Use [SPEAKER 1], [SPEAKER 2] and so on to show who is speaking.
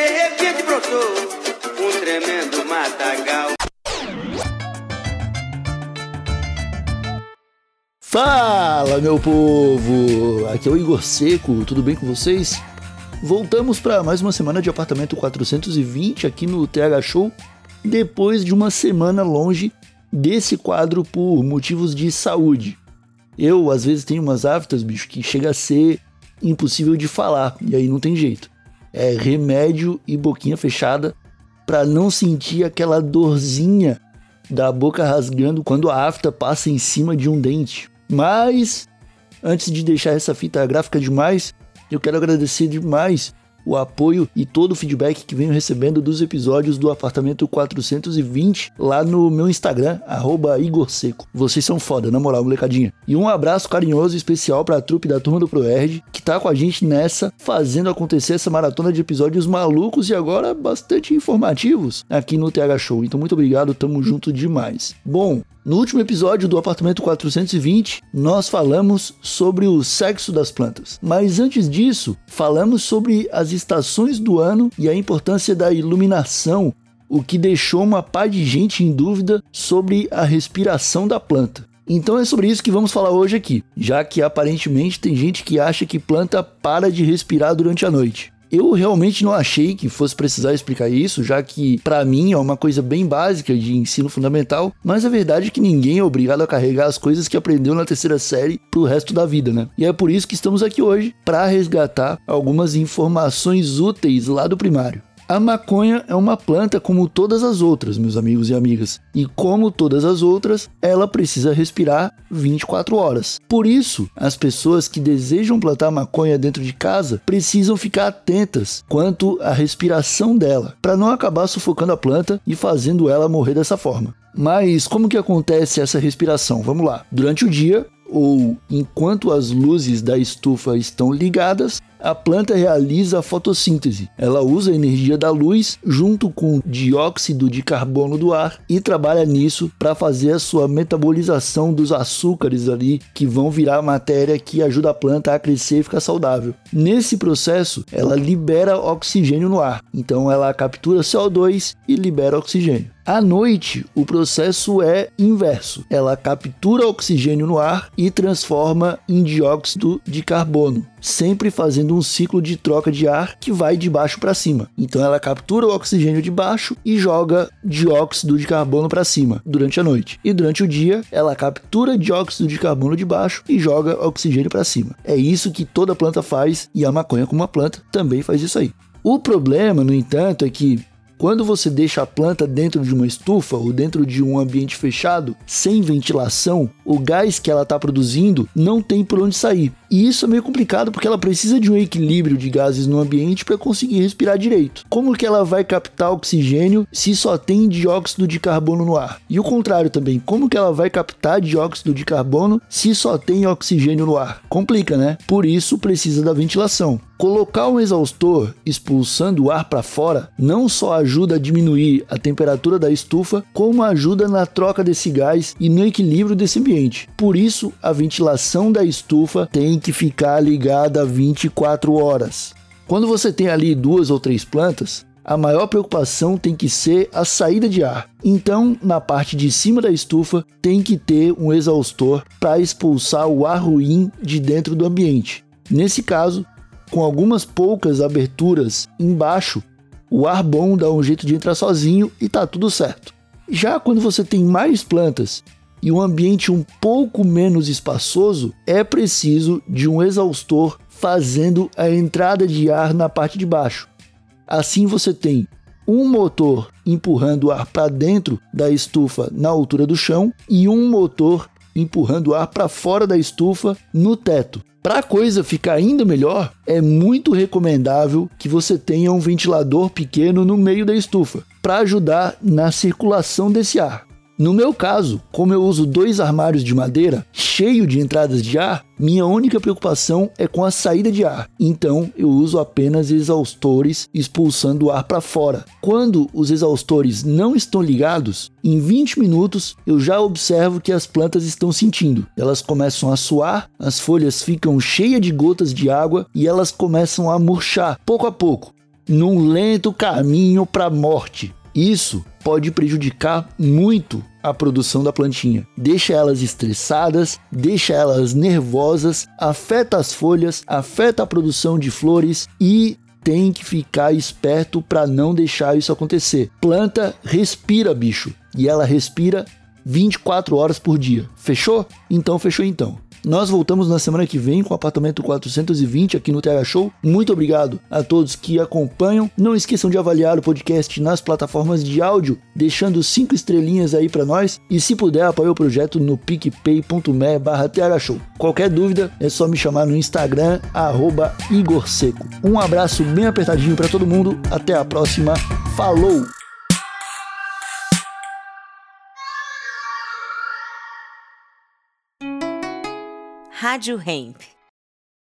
[SPEAKER 1] De repente brotou um tremendo matagal.
[SPEAKER 2] Fala, meu povo! Aqui é o Igor Seco, tudo bem com vocês? Voltamos para mais uma semana de apartamento 420 aqui no TH Show, depois de uma semana longe desse quadro por motivos de saúde. Eu, às vezes, tenho umas aftas, bicho, que chega a ser impossível de falar, e aí não tem jeito. É remédio e boquinha fechada para não sentir aquela dorzinha da boca rasgando quando a afta passa em cima de um dente. Mas, antes de deixar essa fita gráfica demais, eu quero agradecer demais o apoio e todo o feedback que venho recebendo dos episódios do Apartamento 420 lá no meu Instagram, Igor Seco. Vocês são foda, na moral, molecadinha. E um abraço carinhoso e especial para a trupe da Turma do ProErd, que tá com a gente nessa, fazendo acontecer essa maratona de episódios malucos e agora bastante informativos aqui no TH Show. Então, muito obrigado, tamo junto demais. Bom, no último episódio do apartamento 420, nós falamos sobre o sexo das plantas. Mas antes disso, falamos sobre as estações do ano e a importância da iluminação, o que deixou uma pá de gente em dúvida sobre a respiração da planta. Então é sobre isso que vamos falar hoje aqui, já que aparentemente tem gente que acha que planta para de respirar durante a noite. Eu realmente não achei que fosse precisar explicar isso, já que para mim é uma coisa bem básica de ensino fundamental, mas a verdade é que ninguém é obrigado a carregar as coisas que aprendeu na terceira série pro resto da vida, né? E é por isso que estamos aqui hoje para resgatar algumas informações úteis lá do primário. A maconha é uma planta como todas as outras, meus amigos e amigas, e como todas as outras, ela precisa respirar 24 horas. Por isso, as pessoas que desejam plantar maconha dentro de casa precisam ficar atentas quanto à respiração dela, para não acabar sufocando a planta e fazendo ela morrer dessa forma. Mas como que acontece essa respiração? Vamos lá. Durante o dia, ou enquanto as luzes da estufa estão ligadas, a planta realiza a fotossíntese. Ela usa a energia da luz junto com o dióxido de carbono do ar e trabalha nisso para fazer a sua metabolização dos açúcares ali que vão virar matéria que ajuda a planta a crescer e ficar saudável. Nesse processo, ela libera oxigênio no ar. Então ela captura CO2 e libera oxigênio. À noite, o processo é inverso. Ela captura oxigênio no ar e transforma em dióxido de carbono, sempre fazendo um ciclo de troca de ar que vai de baixo para cima. Então ela captura o oxigênio de baixo e joga dióxido de carbono para cima durante a noite. E durante o dia, ela captura dióxido de carbono de baixo e joga oxigênio para cima. É isso que toda planta faz e a maconha como uma planta também faz isso aí. O problema, no entanto, é que quando você deixa a planta dentro de uma estufa ou dentro de um ambiente fechado, sem ventilação, o gás que ela está produzindo não tem por onde sair. E isso é meio complicado porque ela precisa de um equilíbrio de gases no ambiente para conseguir respirar direito. Como que ela vai captar oxigênio se só tem dióxido de carbono no ar? E o contrário também, como que ela vai captar dióxido de carbono se só tem oxigênio no ar? Complica, né? Por isso precisa da ventilação. Colocar um exaustor expulsando o ar para fora não só ajuda a diminuir a temperatura da estufa, como ajuda na troca desse gás e no equilíbrio desse ambiente. Por isso, a ventilação da estufa tem que ficar ligada 24 horas. Quando você tem ali duas ou três plantas, a maior preocupação tem que ser a saída de ar. Então, na parte de cima da estufa, tem que ter um exaustor para expulsar o ar ruim de dentro do ambiente. Nesse caso, com algumas poucas aberturas embaixo, o ar bom dá um jeito de entrar sozinho e tá tudo certo. Já quando você tem mais plantas e um ambiente um pouco menos espaçoso, é preciso de um exaustor fazendo a entrada de ar na parte de baixo. Assim você tem um motor empurrando o ar para dentro da estufa na altura do chão e um motor empurrando o ar para fora da estufa no teto. Para a coisa ficar ainda melhor, é muito recomendável que você tenha um ventilador pequeno no meio da estufa para ajudar na circulação desse ar. No meu caso, como eu uso dois armários de madeira cheio de entradas de ar, minha única preocupação é com a saída de ar. Então eu uso apenas exaustores expulsando o ar para fora. Quando os exaustores não estão ligados, em 20 minutos eu já observo que as plantas estão sentindo. Elas começam a suar, as folhas ficam cheias de gotas de água e elas começam a murchar pouco a pouco. num lento caminho para a morte. Isso pode prejudicar muito a produção da plantinha. Deixa elas estressadas, deixa elas nervosas, afeta as folhas, afeta a produção de flores e tem que ficar esperto para não deixar isso acontecer. Planta respira, bicho, e ela respira 24 horas por dia. Fechou? Então fechou então. Nós voltamos na semana que vem com o apartamento 420 aqui no Terra Show. Muito obrigado a todos que acompanham. Não esqueçam de avaliar o podcast nas plataformas de áudio, deixando cinco estrelinhas aí para nós. E se puder, apoie o projeto no picpay.me barra Show. Qualquer dúvida é só me chamar no Instagram, arroba Igor Seco. Um abraço bem apertadinho para todo mundo. Até a próxima. Falou!
[SPEAKER 3] Rádio Hemp.